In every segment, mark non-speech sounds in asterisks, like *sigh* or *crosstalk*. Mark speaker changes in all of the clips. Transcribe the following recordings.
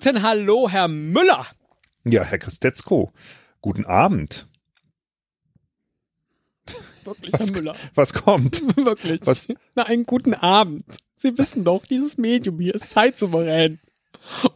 Speaker 1: Guten Hallo, Herr Müller.
Speaker 2: Ja, Herr Christetzko, guten Abend.
Speaker 1: Wirklich,
Speaker 2: Was,
Speaker 1: Herr Müller.
Speaker 2: was kommt? *laughs*
Speaker 1: Wirklich.
Speaker 2: Was?
Speaker 1: Na, einen guten Abend. Sie wissen doch, dieses Medium hier ist zeitsouverän.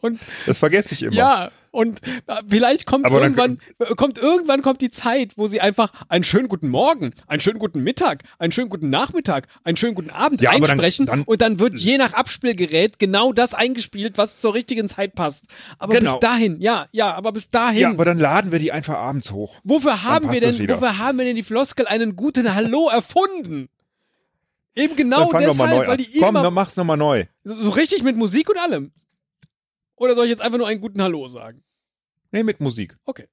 Speaker 1: Und
Speaker 2: Das vergesse ich immer.
Speaker 1: ja, und äh, vielleicht kommt
Speaker 2: Aber
Speaker 1: irgendwann, äh, kommt irgendwann kommt die Zeit, wo sie einfach einen schönen guten Morgen, einen schönen guten Mittag, einen schönen guten Nachmittag, einen schönen guten Abend
Speaker 2: Ja, aber dann-
Speaker 1: einsprechen
Speaker 2: dann-
Speaker 1: und dann wird je nach Abspielgerät genau das eingespielt, was zur richtigen Zeit passt. Aber
Speaker 2: Genau.
Speaker 1: bis dahin, ja, ja, aber bis dahin.
Speaker 2: Ja, aber dann laden wir die einfach abends hoch.
Speaker 1: Wofür haben wir denn, wofür haben wir denn die Floskel einen guten Hallo erfunden? Eben genau deshalb, weil die
Speaker 2: Komm,
Speaker 1: immer
Speaker 2: dann mach's nochmal neu.
Speaker 1: so, so richtig mit Musik und allem. Oder soll ich jetzt einfach nur einen guten Hallo sagen?
Speaker 2: Nee, mit Musik.
Speaker 1: Okay.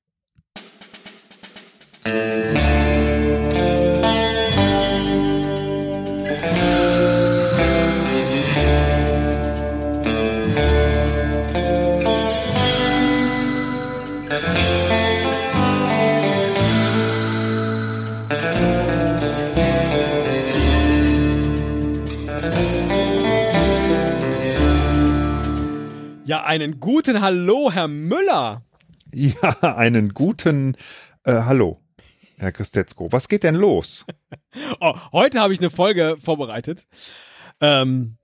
Speaker 1: Einen guten Hallo, Herr Müller.
Speaker 2: Ja, einen guten äh, Hallo, Herr Christetzko. Was geht denn los? *laughs*
Speaker 1: Oh, heute habe ich eine Folge vorbereitet. Ähm,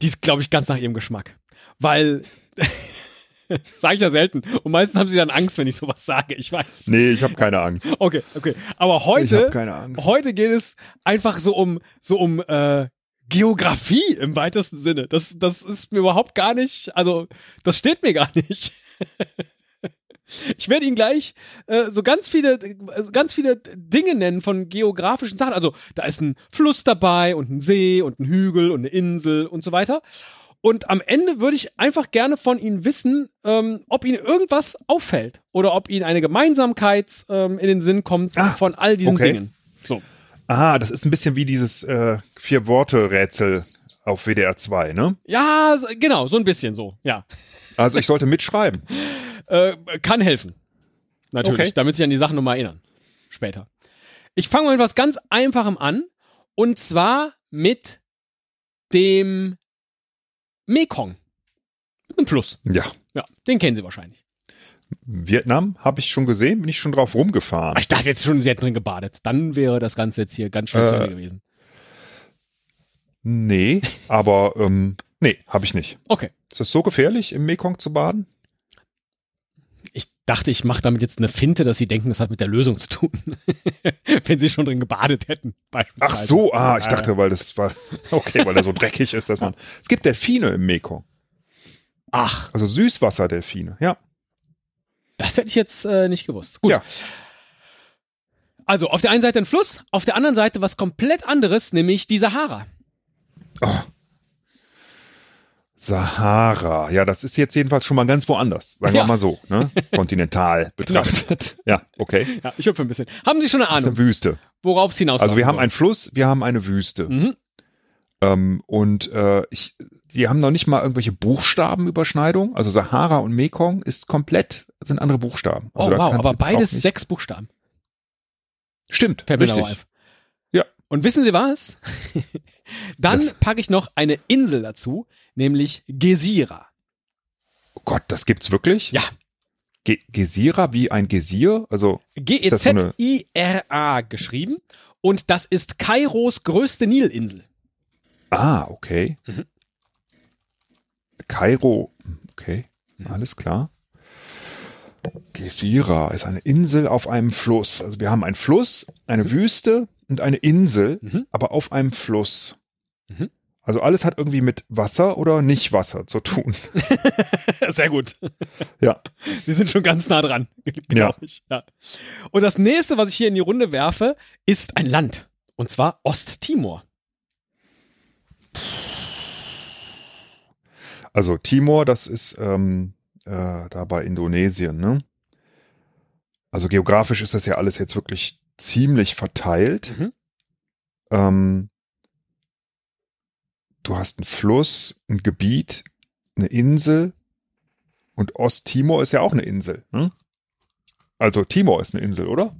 Speaker 1: die ist, glaube ich, ganz nach ihrem Geschmack. Weil, *laughs* sage ich ja selten. Und meistens haben sie dann Angst, wenn ich sowas sage. Ich weiß.
Speaker 2: Nee, ich habe keine Angst. *laughs*
Speaker 1: Okay, okay. Aber heute, heute geht es einfach so um, so um äh, Geografie im weitesten Sinne. Das, das ist mir überhaupt gar nicht, also das steht mir gar nicht. Ich werde Ihnen gleich äh, so ganz viele, also ganz viele Dinge nennen von geografischen Sachen. Also da ist ein Fluss dabei und ein See und ein Hügel und eine Insel und so weiter. Und am Ende würde ich einfach gerne von Ihnen wissen, ähm, ob Ihnen irgendwas auffällt oder ob Ihnen eine Gemeinsamkeit ähm, in den Sinn kommt
Speaker 2: Ah,
Speaker 1: von all diesen
Speaker 2: okay.
Speaker 1: Dingen. So.
Speaker 2: Ah, das ist ein bisschen wie dieses äh, Vier-Worte-Rätsel auf WDR 2, ne?
Speaker 1: Ja, so, genau, so ein bisschen so, ja.
Speaker 2: Also ich sollte mitschreiben. *laughs*
Speaker 1: Äh, kann helfen. Natürlich,
Speaker 2: Okay.
Speaker 1: damit sich an die Sachen nochmal erinnern. Später. Ich fange mal mit was ganz Einfachem an. Und zwar mit dem Mekong. Mit einem Fluss.
Speaker 2: Ja.
Speaker 1: Ja, den kennen Sie wahrscheinlich.
Speaker 2: Vietnam habe ich schon gesehen, bin ich schon drauf rumgefahren.
Speaker 1: Ich dachte jetzt schon, Sie hätten drin gebadet. Dann wäre das Ganze jetzt hier ganz zu
Speaker 2: Äh,
Speaker 1: gewesen.
Speaker 2: Nee, aber ähm, nee, habe ich nicht.
Speaker 1: Okay.
Speaker 2: Ist es so gefährlich, im Mekong zu baden?
Speaker 1: Ich dachte, ich mache damit jetzt eine Finte, dass Sie denken, das hat mit der Lösung zu tun. *laughs* Wenn Sie schon drin gebadet hätten, beispielsweise.
Speaker 2: Ach so, ah, ich dachte, weil das war *laughs* okay, weil er so dreckig ist, dass man. Es gibt Delfine im Mekong,
Speaker 1: Ach,
Speaker 2: also Süßwasserdelfine. Ja,
Speaker 1: das hätte ich jetzt äh, nicht gewusst. Gut.
Speaker 2: Ja.
Speaker 1: Also auf der einen Seite ein Fluss, auf der anderen Seite was komplett anderes, nämlich die Sahara.
Speaker 2: Oh. Sahara. Ja, das ist jetzt jedenfalls schon mal ganz woanders. Sagen
Speaker 1: Ja.
Speaker 2: wir mal so, ne? *laughs* Kontinental betrachtet. Ja, okay.
Speaker 1: Ja, ich hüpfe ein bisschen. Haben Sie schon eine
Speaker 2: Das ist
Speaker 1: Ahnung,
Speaker 2: eine Wüste.
Speaker 1: worauf es hinaus
Speaker 2: Also wir haben einen Fluss, wir haben eine Wüste.
Speaker 1: Mhm.
Speaker 2: Ähm, und äh, ich, die haben noch nicht mal irgendwelche Buchstabenüberschneidung. Also Sahara und Mekong ist komplett, sind andere Buchstaben. Also
Speaker 1: Oh wow, aber beides sechs Buchstaben.
Speaker 2: Stimmt,
Speaker 1: dabei
Speaker 2: richtig. Ja.
Speaker 1: Und wissen Sie was? *laughs* Dann
Speaker 2: Das-
Speaker 1: packe ich noch eine Insel dazu, nämlich Gesira.
Speaker 2: Oh Gott, das gibt's wirklich?
Speaker 1: Ja.
Speaker 2: Ge Gesira wie ein Gesier? Also das so
Speaker 1: G-E-Z-I-R-A geschrieben. Und das ist Kairos größte Nilinsel.
Speaker 2: Ah, okay.
Speaker 1: Mhm.
Speaker 2: Kairo, okay,
Speaker 1: Mhm.
Speaker 2: alles klar. Gesira ist eine Insel auf einem Fluss. Also wir haben einen Fluss, eine Wüste und eine Insel,
Speaker 1: Mhm.
Speaker 2: aber auf einem Fluss.
Speaker 1: Mhm.
Speaker 2: Also alles hat irgendwie mit Wasser oder nicht Wasser zu tun. *laughs*
Speaker 1: Sehr gut.
Speaker 2: Ja.
Speaker 1: Sie sind schon ganz nah dran, *laughs* glaube ich. Ja. Und das nächste, was ich hier in die Runde werfe, ist ein Land. Und zwar Osttimor.
Speaker 2: Also Timor, das ist ähm, äh, da bei Indonesien, ne? Also geografisch ist das ja alles jetzt wirklich ziemlich verteilt.
Speaker 1: Mhm.
Speaker 2: Ähm, du hast einen Fluss, ein Gebiet, eine Insel und Osttimor ist ja auch eine Insel. Ne? Also Timor ist eine Insel, oder?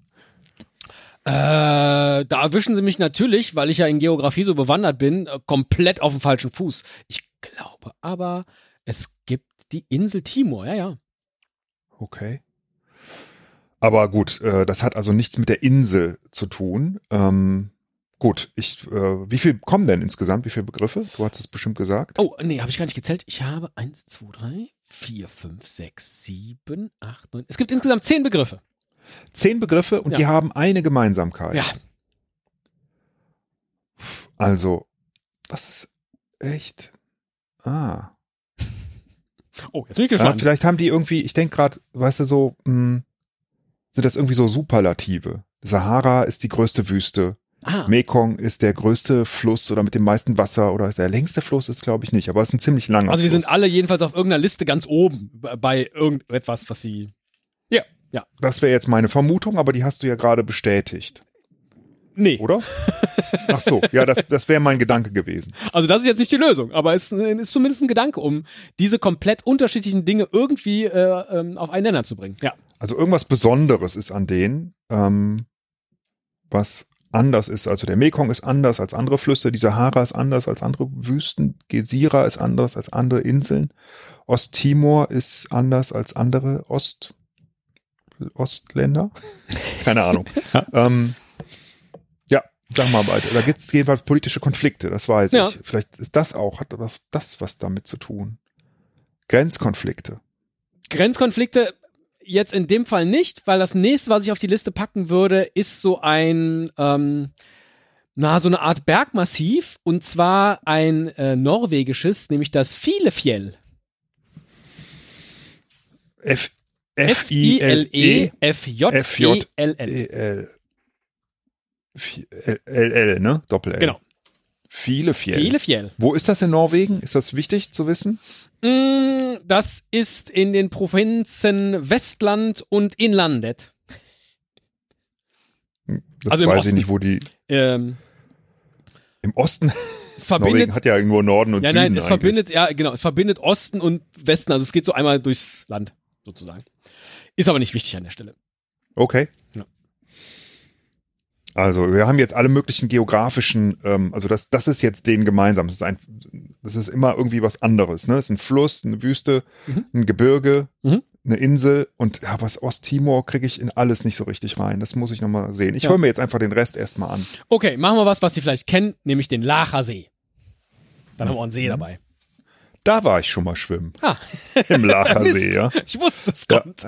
Speaker 1: Äh, da erwischen sie mich natürlich, weil ich ja in Geografie so bewandert bin, äh, komplett auf dem falschen Fuß. Ich glaube aber, es gibt die Insel Timor, ja, ja.
Speaker 2: Okay. Aber gut, äh, das hat also nichts mit der Insel zu tun. Ähm, gut, ich, äh, wie viel kommen denn insgesamt? Wie viele Begriffe? Du hast es bestimmt gesagt.
Speaker 1: Oh, nee, habe ich gar nicht gezählt. Ich habe eins, zwei, drei, vier, fünf, sechs, sieben, acht, neun. Es gibt insgesamt zehn Begriffe.
Speaker 2: Zehn Begriffe und
Speaker 1: Ja.
Speaker 2: die haben eine Gemeinsamkeit.
Speaker 1: Ja.
Speaker 2: Also, das ist echt. Ah.
Speaker 1: Oh, jetzt bin ich
Speaker 2: Ja,
Speaker 1: gespannt.
Speaker 2: vielleicht haben die irgendwie, ich denke gerade, weißt du, so, mh, sind das irgendwie so Superlative. Sahara ist die größte Wüste.
Speaker 1: ah,
Speaker 2: Mekong ist der größte Fluss oder mit dem meisten Wasser oder der längste Fluss ist, glaube ich, nicht, aber es ist ein ziemlich langer
Speaker 1: also die
Speaker 2: Fluss.
Speaker 1: sind alle jedenfalls auf irgendeiner Liste ganz oben bei irgendetwas, was sie.
Speaker 2: Das wäre jetzt meine Vermutung, aber die hast du ja gerade bestätigt,
Speaker 1: Nee,
Speaker 2: oder? Ach so, ja, das, das wäre mein Gedanke gewesen.
Speaker 1: also das ist jetzt nicht die Lösung, aber es ist zumindest ein Gedanke, um diese komplett unterschiedlichen Dinge irgendwie äh, ähm, auf einen Nenner zu bringen. Ja.
Speaker 2: Also irgendwas Besonderes ist an denen, ähm, was anders ist. Also der Mekong ist anders als andere Flüsse, die Sahara ist anders als andere Wüsten, Gesira ist anders als andere Inseln, Osttimor ist anders als andere Ost Ostländer. *laughs* Keine Ahnung. ähm, sag mal. Da gibt es jedenfalls politische Konflikte, das weiß
Speaker 1: Ja.
Speaker 2: ich. Vielleicht ist das auch, hat was, das was damit zu tun. Grenzkonflikte.
Speaker 1: Grenzkonflikte jetzt in dem Fall nicht, weil das nächste, was ich auf die Liste packen würde, ist so ein, ähm, na, so eine Art Bergmassiv und zwar ein äh, norwegisches, nämlich das Filefjell.
Speaker 2: F
Speaker 1: E F-I-L-E-F-J-E-L-L.
Speaker 2: L-L, ne? Doppel-L.
Speaker 1: Genau.
Speaker 2: Viele Fjell.
Speaker 1: Filefjell.
Speaker 2: Wo ist das in Norwegen? Ist das wichtig zu wissen?
Speaker 1: Mm, Das ist in den Provinzen Westland und Inlandet.
Speaker 2: Das
Speaker 1: Also
Speaker 2: weiß
Speaker 1: Osten.
Speaker 2: ich nicht, wo die.
Speaker 1: Ähm,
Speaker 2: Im Osten.
Speaker 1: es
Speaker 2: Norwegen
Speaker 1: verbindet,
Speaker 2: hat ja nur Norden und
Speaker 1: ja,
Speaker 2: Süden.
Speaker 1: nein, es
Speaker 2: eigentlich.
Speaker 1: verbindet, ja, genau, es verbindet Osten und Westen, also es geht so einmal durchs Land, sozusagen. Ist aber nicht wichtig an der Stelle.
Speaker 2: Okay.
Speaker 1: Ja.
Speaker 2: Also, wir haben jetzt alle möglichen geografischen, ähm, also das, das ist jetzt denen gemeinsam. Das ist, ein, das ist immer irgendwie was anderes. Ne? Es ist ein Fluss, eine Wüste,
Speaker 1: Mhm.
Speaker 2: ein Gebirge,
Speaker 1: Mhm.
Speaker 2: eine Insel und ja, was Osttimor kriege ich in alles nicht so richtig rein. Das muss ich nochmal sehen. Ich
Speaker 1: Ja.
Speaker 2: höre mir jetzt einfach den Rest erstmal an.
Speaker 1: Okay, machen wir was, was Sie vielleicht kennen, nämlich den Lacher See. Dann haben wir auch einen See dabei.
Speaker 2: Da war ich schon mal schwimmen.
Speaker 1: Ah.
Speaker 2: Im *laughs* Lachersee, ja.
Speaker 1: Ich wusste, es
Speaker 2: Ja.
Speaker 1: kommt.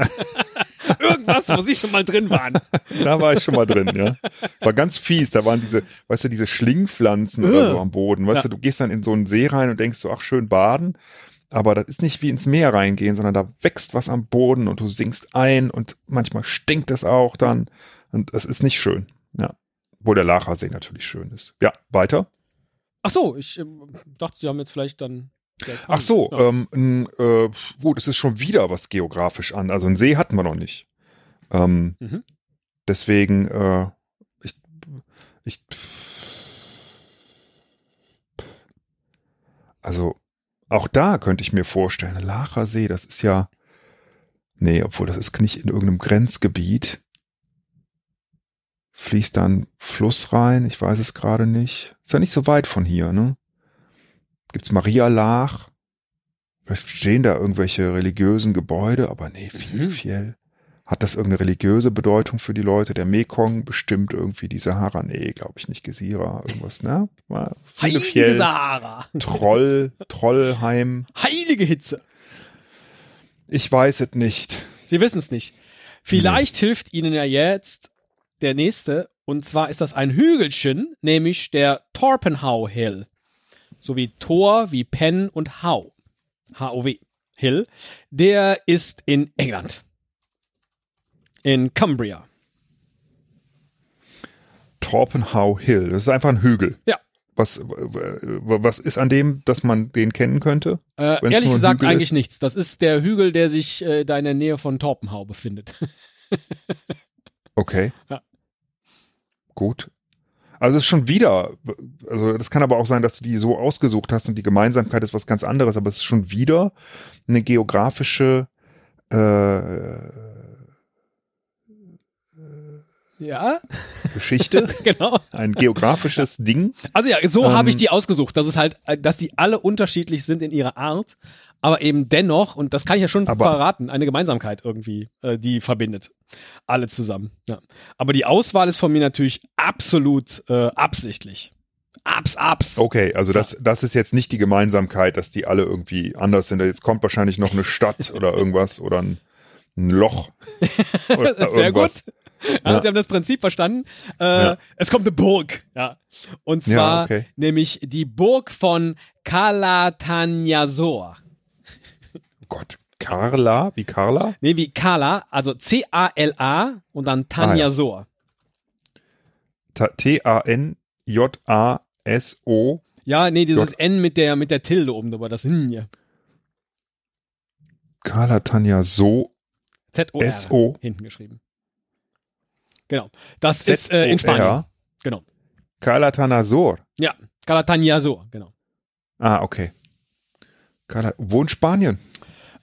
Speaker 1: *laughs* Irgendwas, wo Sie schon mal drin waren. *laughs*
Speaker 2: Da war ich schon mal drin, ja. War ganz fies. Da waren diese, weißt du, diese Schlingpflanzen oder so am Boden. Weißt
Speaker 1: Ja.
Speaker 2: du, du gehst dann in so einen See rein und denkst so, ach, schön baden. Aber das ist nicht wie ins Meer reingehen, sondern da wächst was am Boden und du sinkst ein und manchmal stinkt es auch dann. Und es ist nicht schön. Ja. Wo der Lachersee natürlich schön ist. Ja, weiter.
Speaker 1: Ach so, ich ähm, dachte, Sie haben jetzt vielleicht dann.
Speaker 2: Ach so,
Speaker 1: Ja.
Speaker 2: ähm, äh, gut, es ist schon wieder was geografisch an. Also einen See hatten wir noch nicht. Ähm,
Speaker 1: Mhm.
Speaker 2: Deswegen, äh, ich, ich, also auch da könnte ich mir vorstellen, Lacher See, das ist ja, nee, obwohl das ist nicht in irgendeinem Grenzgebiet. Fließt da ein Fluss rein? Ich weiß es gerade nicht. Ist ja nicht so weit von hier, ne? Gibt's Maria Lach? Vielleicht stehen da irgendwelche religiösen Gebäude, aber nee, viel,
Speaker 1: Mhm.
Speaker 2: viel. Hat das irgendeine religiöse Bedeutung für die Leute? Der Mekong bestimmt irgendwie die Sahara? Nee, glaube ich nicht. Gesira, irgendwas, ne? Mal
Speaker 1: Heilige
Speaker 2: Fjell,
Speaker 1: Sahara.
Speaker 2: Troll, Trollheim.
Speaker 1: Heilige Hitze.
Speaker 2: Ich weiß es nicht.
Speaker 1: Sie wissen es nicht. Vielleicht hilft Ihnen ja jetzt der nächste. Und zwar ist das ein Hügelchen, nämlich der Torpenhow Hill. So wie Tor, wie Penn und How. H-O-W. Hill. Der ist in England. In Cumbria.
Speaker 2: Torpenhow Hill. Das ist einfach ein Hügel.
Speaker 1: Ja.
Speaker 2: Was, was ist an dem, dass man den kennen könnte?
Speaker 1: Äh, ehrlich gesagt eigentlich
Speaker 2: ist?
Speaker 1: nichts. Das ist der Hügel, der sich äh, da in der Nähe von Torpenhow befindet. *laughs*
Speaker 2: Okay.
Speaker 1: Ja.
Speaker 2: Gut. Also es ist schon wieder, also das kann aber auch sein, dass du die so ausgesucht hast und die Gemeinsamkeit ist was ganz anderes, aber es ist schon wieder eine geografische äh,
Speaker 1: ja,
Speaker 2: Geschichte, *laughs*
Speaker 1: genau.
Speaker 2: ein geografisches Ding.
Speaker 1: Also ja, so
Speaker 2: Ähm,
Speaker 1: habe ich die ausgesucht. Das ist halt, äh, dass die alle unterschiedlich sind in ihrer Art, aber eben dennoch, und das kann ich ja schon
Speaker 2: Aber-
Speaker 1: verraten, eine Gemeinsamkeit irgendwie, äh, die verbindet. Alle zusammen. Ja. Aber die Auswahl ist von mir natürlich absolut äh, absichtlich. Abs, abs.
Speaker 2: Okay, also das, das ist jetzt nicht die Gemeinsamkeit, dass die alle irgendwie anders sind. Jetzt kommt wahrscheinlich noch eine *laughs* Stadt oder irgendwas oder ein, ein Loch. *laughs* Oder
Speaker 1: Sehr
Speaker 2: irgendwas.
Speaker 1: gut. Ja,
Speaker 2: Ja.
Speaker 1: Sie haben das Prinzip verstanden. Äh,
Speaker 2: Ja.
Speaker 1: Es kommt eine Burg. Ja. Und
Speaker 2: Ja,
Speaker 1: zwar
Speaker 2: okay.
Speaker 1: nämlich die Burg von Calatanyasor.
Speaker 2: Gott, Carla, wie Carla?
Speaker 1: Nee, wie Kala, also C-A-L-A und dann
Speaker 2: Ah,
Speaker 1: Tanyasor.
Speaker 2: Ta- T-A-N-J-A-S-O.
Speaker 1: Ja, nee, dieses
Speaker 2: Dort-
Speaker 1: N mit der, mit der Tilde oben drüber, das N hier.
Speaker 2: Carla Tanja So.
Speaker 1: Z-O-R.
Speaker 2: S-O.
Speaker 1: Hinten geschrieben. Genau. Das ist äh, in. Spanien. Genau.
Speaker 2: Carla Tanasor.
Speaker 1: Ja, Calatanyasor, genau.
Speaker 2: Ah, okay. Carla, wo in Spanien?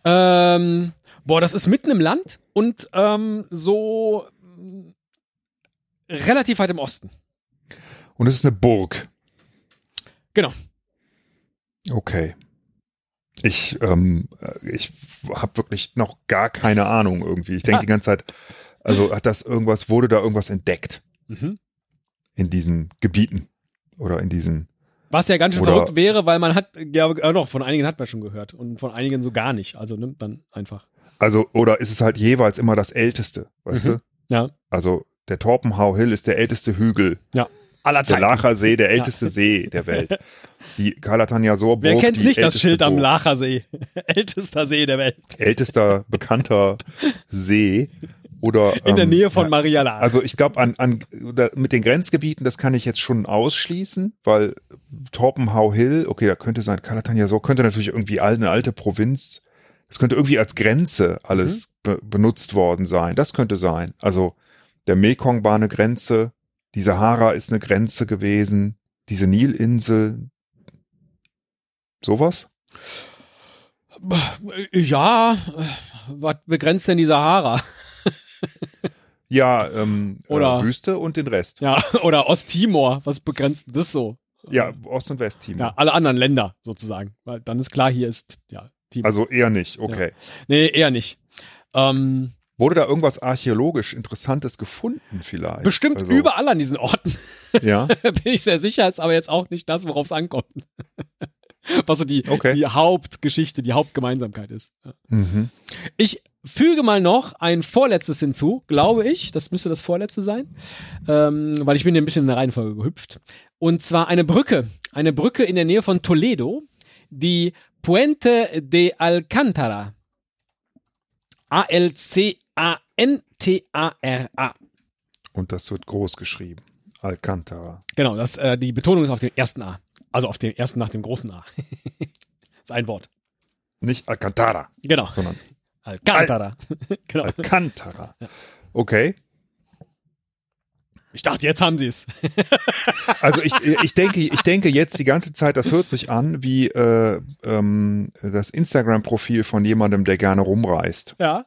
Speaker 1: Ähm, boah, das ist mitten im Land und ähm, so mm, relativ weit im Osten.
Speaker 2: Und es ist eine Burg.
Speaker 1: Genau.
Speaker 2: Okay. Ich, ähm, ich habe wirklich noch gar keine Ahnung irgendwie. Ich denke
Speaker 1: Ja.
Speaker 2: die ganze Zeit, also hat das irgendwas, wurde da irgendwas entdeckt
Speaker 1: Mhm.
Speaker 2: in diesen Gebieten oder in diesen.
Speaker 1: Was ja ganz schön
Speaker 2: Oder-
Speaker 1: verrückt wäre, weil man hat, ja, äh, doch, von einigen hat man schon gehört und von einigen so gar nicht. Also nimmt dann einfach.
Speaker 2: Also, oder ist es halt jeweils immer das Älteste, weißt
Speaker 1: Mhm.
Speaker 2: du?
Speaker 1: Ja.
Speaker 2: Also der Torpenhau Hill ist der älteste Hügel.
Speaker 1: Aller
Speaker 2: Der
Speaker 1: Zeiten.
Speaker 2: Lacher See, der älteste See der Welt. Die Calatanyasor
Speaker 1: Wer
Speaker 2: Burg,
Speaker 1: kennt's
Speaker 2: die
Speaker 1: nicht, das Schild am. Lacher See? *laughs* Ältester See der Welt.
Speaker 2: Ältester bekannter *laughs* See. Oder,
Speaker 1: In der
Speaker 2: ähm,
Speaker 1: Nähe von
Speaker 2: ja,
Speaker 1: Maria Laach.
Speaker 2: Also ich glaube, an, an, mit den Grenzgebieten, das kann ich jetzt schon ausschließen, weil Torpenhau Hill, okay, da könnte sein, Calatanyasor könnte natürlich irgendwie eine alte Provinz, das könnte irgendwie als Grenze alles be benutzt worden sein. Das könnte sein. Also der Mekong war eine Grenze, die Sahara ist eine Grenze gewesen, diese Nilinsel, sowas?
Speaker 1: ja, was begrenzt denn die Sahara?
Speaker 2: Ja, ähm,
Speaker 1: Oder-
Speaker 2: äh, Wüste und den Rest.
Speaker 1: Ja, *laughs* oder Osttimor, was begrenzt das so?
Speaker 2: Ja, Ost- und Westtimor.
Speaker 1: Ja, alle anderen Länder sozusagen. Weil dann ist klar, hier ist ja Timor.
Speaker 2: Also eher nicht, okay.
Speaker 1: nee, eher nicht. Ähm,
Speaker 2: Wurde da irgendwas archäologisch Interessantes gefunden vielleicht?
Speaker 1: bestimmt
Speaker 2: also,
Speaker 1: überall an diesen Orten,
Speaker 2: Ja, *laughs*
Speaker 1: bin ich sehr sicher, ist aber jetzt auch nicht das, worauf es ankommt. *laughs* Was so die,
Speaker 2: Okay.
Speaker 1: die Hauptgeschichte, die Hauptgemeinsamkeit ist. Ja.
Speaker 2: mhm.
Speaker 1: Ich füge mal noch ein vorletztes hinzu, glaube ich. Das müsste das vorletzte sein, ähm, weil ich bin hier ein bisschen in der Reihenfolge gehüpft. Und zwar eine Brücke. Eine Brücke in der Nähe von Toledo, die Puente de Alcántara. A-L-C-A-N-T-A-R-A.
Speaker 2: Und das wird groß geschrieben. Alcantara.
Speaker 1: Genau, das, äh, die Betonung ist auf dem ersten A. Also auf dem ersten nach dem großen A. *laughs* ist ein Wort.
Speaker 2: Nicht Alcantara,
Speaker 1: Genau.
Speaker 2: sondern
Speaker 1: Alcántara. *laughs* genau.
Speaker 2: Alcantara. Okay.
Speaker 1: Ich dachte, jetzt haben sie es. *laughs*
Speaker 2: Also ich, ich denke, ich denke jetzt die ganze Zeit, das hört sich an wie äh, ähm, das Instagram-Profil von jemandem, der gerne rumreist
Speaker 1: Ja.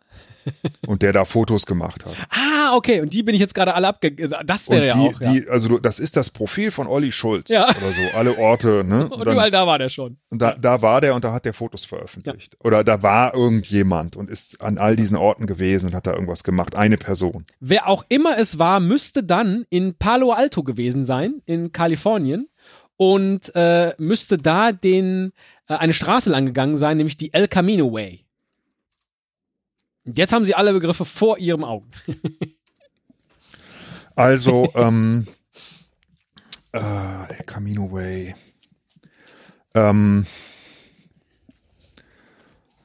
Speaker 2: Und der da Fotos gemacht hat.
Speaker 1: Ah, okay. Und die bin ich jetzt gerade alle abge... Das wäre ja
Speaker 2: die,
Speaker 1: auch, ja.
Speaker 2: die, also das ist das Profil von Olli Schulz
Speaker 1: Ja.
Speaker 2: oder so, alle Orte, ne? *laughs*
Speaker 1: Und
Speaker 2: Und dann-
Speaker 1: überall da war der schon.
Speaker 2: Und da, da war der und da hat der Fotos veröffentlicht. Oder da war irgendjemand und ist an all diesen Orten gewesen und hat da irgendwas gemacht. Eine Person.
Speaker 1: Wer auch immer es war, müsste dann in Palo Alto gewesen sein, in Kalifornien. Und äh, müsste da den, äh, eine Straße lang gegangen sein, nämlich die El Camino Way. Und jetzt haben sie alle Begriffe vor ihrem Augen. *laughs*
Speaker 2: Also, ähm, äh, El Camino Way. Ähm,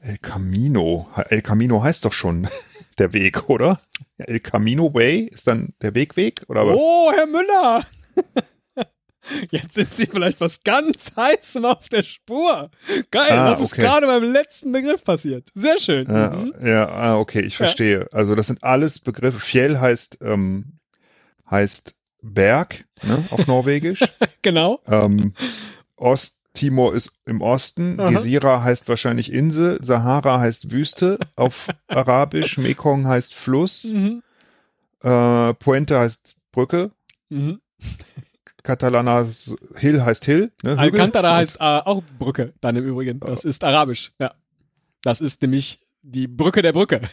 Speaker 2: El Camino. El Camino heißt doch schon *laughs* der Weg, oder? El Camino Way ist dann der Wegweg oder was?
Speaker 1: Oh, Herr Müller! *laughs* Jetzt sind Sie vielleicht was ganz Heißem auf der Spur. Geil,
Speaker 2: Ah,
Speaker 1: was ist
Speaker 2: okay.
Speaker 1: gerade beim letzten Begriff passiert? Sehr schön.
Speaker 2: Ja,
Speaker 1: Mhm.
Speaker 2: ja, ah, okay, ich verstehe. Also das sind alles Begriffe. Fjell heißt, ähm, heißt Berg ne, auf *laughs* Norwegisch.
Speaker 1: Genau.
Speaker 2: ähm, Osttimor ist im Osten.
Speaker 1: Aha.
Speaker 2: Gesira heißt wahrscheinlich Insel. Sahara heißt Wüste auf Arabisch. Mekong heißt Fluss.
Speaker 1: Mhm.
Speaker 2: Äh, Puente heißt Brücke.
Speaker 1: Mhm.
Speaker 2: Catalana Hill heißt Hill. Ne.
Speaker 1: Alcantara heißt äh, auch Brücke, dann im Übrigen. Das ist arabisch. Ja. Das ist nämlich die Brücke der Brücke. *laughs*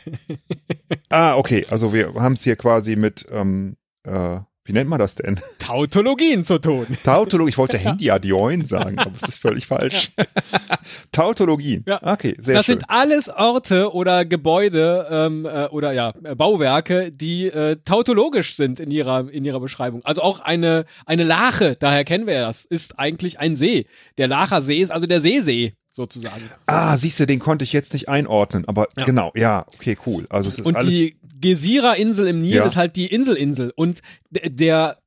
Speaker 2: Ah, okay. Also wir haben es hier quasi mit, ähm, äh, wie nennt man das denn?
Speaker 1: Tautologien zu tun.
Speaker 2: Tautologie. Ich wollte Handyadioin sagen, aber es ist völlig falsch. *laughs* Tautologien.
Speaker 1: Ja.
Speaker 2: Okay, sehr
Speaker 1: das
Speaker 2: schön.
Speaker 1: sind alles Orte oder Gebäude ähm, äh, oder ja Bauwerke, die äh, tautologisch sind in ihrer in ihrer Beschreibung. Also auch eine eine Lache, daher kennen wir das, ist eigentlich ein See. Der Lacher See ist also der Seesee sozusagen.
Speaker 2: Ah, siehst du, den konnte ich jetzt nicht einordnen, aber
Speaker 1: Ja.
Speaker 2: genau, ja, okay, cool. Also es ist
Speaker 1: Und
Speaker 2: alles.
Speaker 1: die Gesira-Insel im Nil
Speaker 2: Ja.
Speaker 1: ist halt die Inselinsel. Und d- der,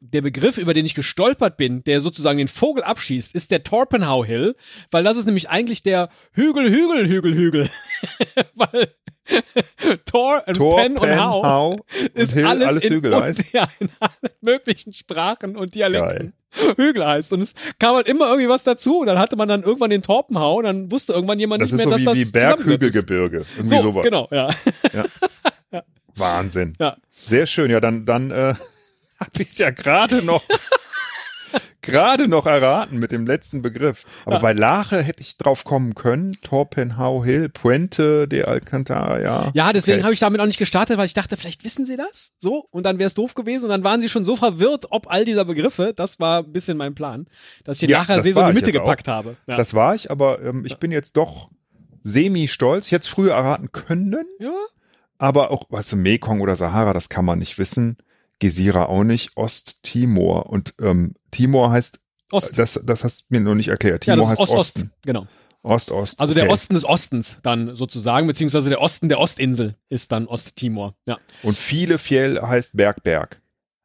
Speaker 1: der Begriff, über den ich gestolpert bin, der sozusagen den Vogel abschießt, ist der Torpenhow Hill, weil das ist nämlich eigentlich der Hügel, Hügel, Hügel, Hügel. *laughs* weil Tor und
Speaker 2: Tor,
Speaker 1: Pen und
Speaker 2: Pen,
Speaker 1: Hau
Speaker 2: Hau *laughs*
Speaker 1: ist
Speaker 2: und Hill,
Speaker 1: alles,
Speaker 2: alles
Speaker 1: in,
Speaker 2: Hügel
Speaker 1: und,
Speaker 2: heißt. *laughs*
Speaker 1: ja, in allen möglichen Sprachen und Dialekten. Hügel heißt. Und es kam halt immer irgendwie was dazu und dann hatte man dann irgendwann den Torpenhau und dann wusste irgendwann jemand
Speaker 2: Das
Speaker 1: nicht mehr,
Speaker 2: so
Speaker 1: dass
Speaker 2: wie,
Speaker 1: das
Speaker 2: wie
Speaker 1: zusammengesetzt ist.
Speaker 2: Berghügelgebirge. Irgendwie
Speaker 1: So,
Speaker 2: sowas.
Speaker 1: genau, ja.
Speaker 2: Wahnsinn.
Speaker 1: Ja.
Speaker 2: Sehr schön. Ja, dann, dann äh, habe ich es ja gerade noch. *laughs* Gerade noch erraten mit dem letzten Begriff. Aber
Speaker 1: Ja.
Speaker 2: bei Lache hätte ich drauf kommen können. Torpenhow Hill, Puente de Alcantara, ja.
Speaker 1: Ja, deswegen
Speaker 2: Okay.
Speaker 1: habe ich damit auch nicht gestartet, weil ich dachte, vielleicht wissen sie das. So, und dann wäre es doof gewesen. Und dann waren sie schon so verwirrt, ob all dieser Begriffe. Das war ein bisschen mein Plan, dass ich den
Speaker 2: Ja,
Speaker 1: nachher
Speaker 2: das
Speaker 1: See so in die Mitte
Speaker 2: jetzt auch.
Speaker 1: gepackt habe. Ja.
Speaker 2: Das war ich, aber ähm, ich bin jetzt doch semi-stolz. Ich hätte es früher erraten können,
Speaker 1: ja.
Speaker 2: aber auch, weißt du, Mekong oder Sahara, das kann man nicht wissen. Gesira auch nicht. Osttimor. Und ähm, Timor heißt,
Speaker 1: Ost.
Speaker 2: das, das hast du mir noch nicht erklärt.
Speaker 1: ja,
Speaker 2: Timor
Speaker 1: ist
Speaker 2: heißt
Speaker 1: Ost-Ost.
Speaker 2: Osten.
Speaker 1: Genau.
Speaker 2: Ost-Ost.
Speaker 1: Also der
Speaker 2: okay.
Speaker 1: Osten des Ostens dann sozusagen, beziehungsweise der Osten der Ostinsel ist dann Osttimor. Ja.
Speaker 2: Und viele Fjell heißt Berg, Berg.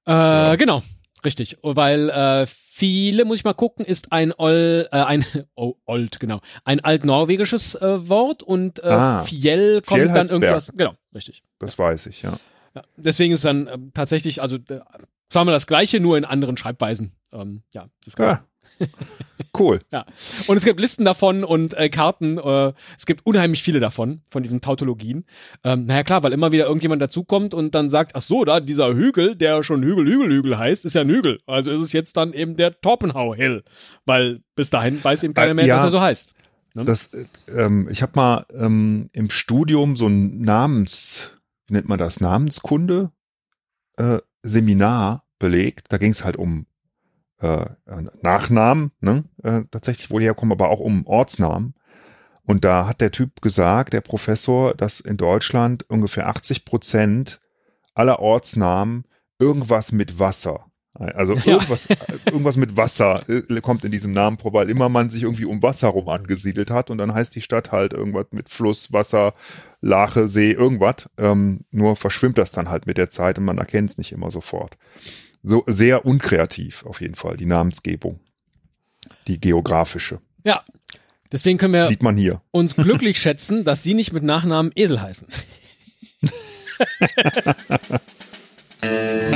Speaker 1: Äh, Genau. Richtig, weil äh, viele, muss ich mal gucken, ist ein Ol, äh, ein *laughs* oh, Old, genau, ein altnorwegisches äh, Wort und äh,
Speaker 2: Ah.
Speaker 1: Fjell kommt
Speaker 2: Fjell
Speaker 1: dann
Speaker 2: Berg.
Speaker 1: aus, genau, richtig.
Speaker 2: Das weiß ich, ja.
Speaker 1: Ja, deswegen ist dann ähm, tatsächlich, also äh, sagen wir das Gleiche, nur in anderen Schreibweisen. Ähm, ja, das kann
Speaker 2: Ah. *laughs* cool.
Speaker 1: ja. Und es gibt Listen davon und äh, Karten. Äh, es gibt unheimlich viele davon, von diesen Tautologien. Ähm, naja, klar, weil immer wieder irgendjemand dazukommt und dann sagt, ach so, da, dieser Hügel, der schon Hügel, Hügel, Hügel heißt, ist ja ein Hügel. Also ist es jetzt dann eben der Torpenhow Hill. Weil bis dahin weiß eben keiner
Speaker 2: Äh,
Speaker 1: mehr,
Speaker 2: ja.
Speaker 1: dass er so heißt.
Speaker 2: Das, äh, ähm, ich habe mal ähm, im Studium so ein Namens, wie nennt man das, Namenskunde äh, Seminar belegt. Da ging es halt um äh, Nachnamen, ne? äh, tatsächlich, wo die herkommen, aber auch um Ortsnamen. Und da hat der Typ gesagt, der Professor, dass in Deutschland ungefähr 80 Prozent aller Ortsnamen irgendwas mit Wasser. Also
Speaker 1: Ja.
Speaker 2: irgendwas, irgendwas mit Wasser äh, kommt in diesem Namen vor, weil immer man sich irgendwie um Wasser rum angesiedelt hat und dann heißt die Stadt halt irgendwas mit Fluss, Wasser, Lache, See, irgendwas. Ähm, nur verschwimmt das dann halt mit der Zeit und man erkennt es nicht immer sofort. So sehr unkreativ auf jeden Fall, die Namensgebung. Die geografische.
Speaker 1: Ja. Deswegen können wir
Speaker 2: Sieht man hier.
Speaker 1: uns glücklich schätzen, dass sie nicht mit Nachnamen Esel heißen. *laughs*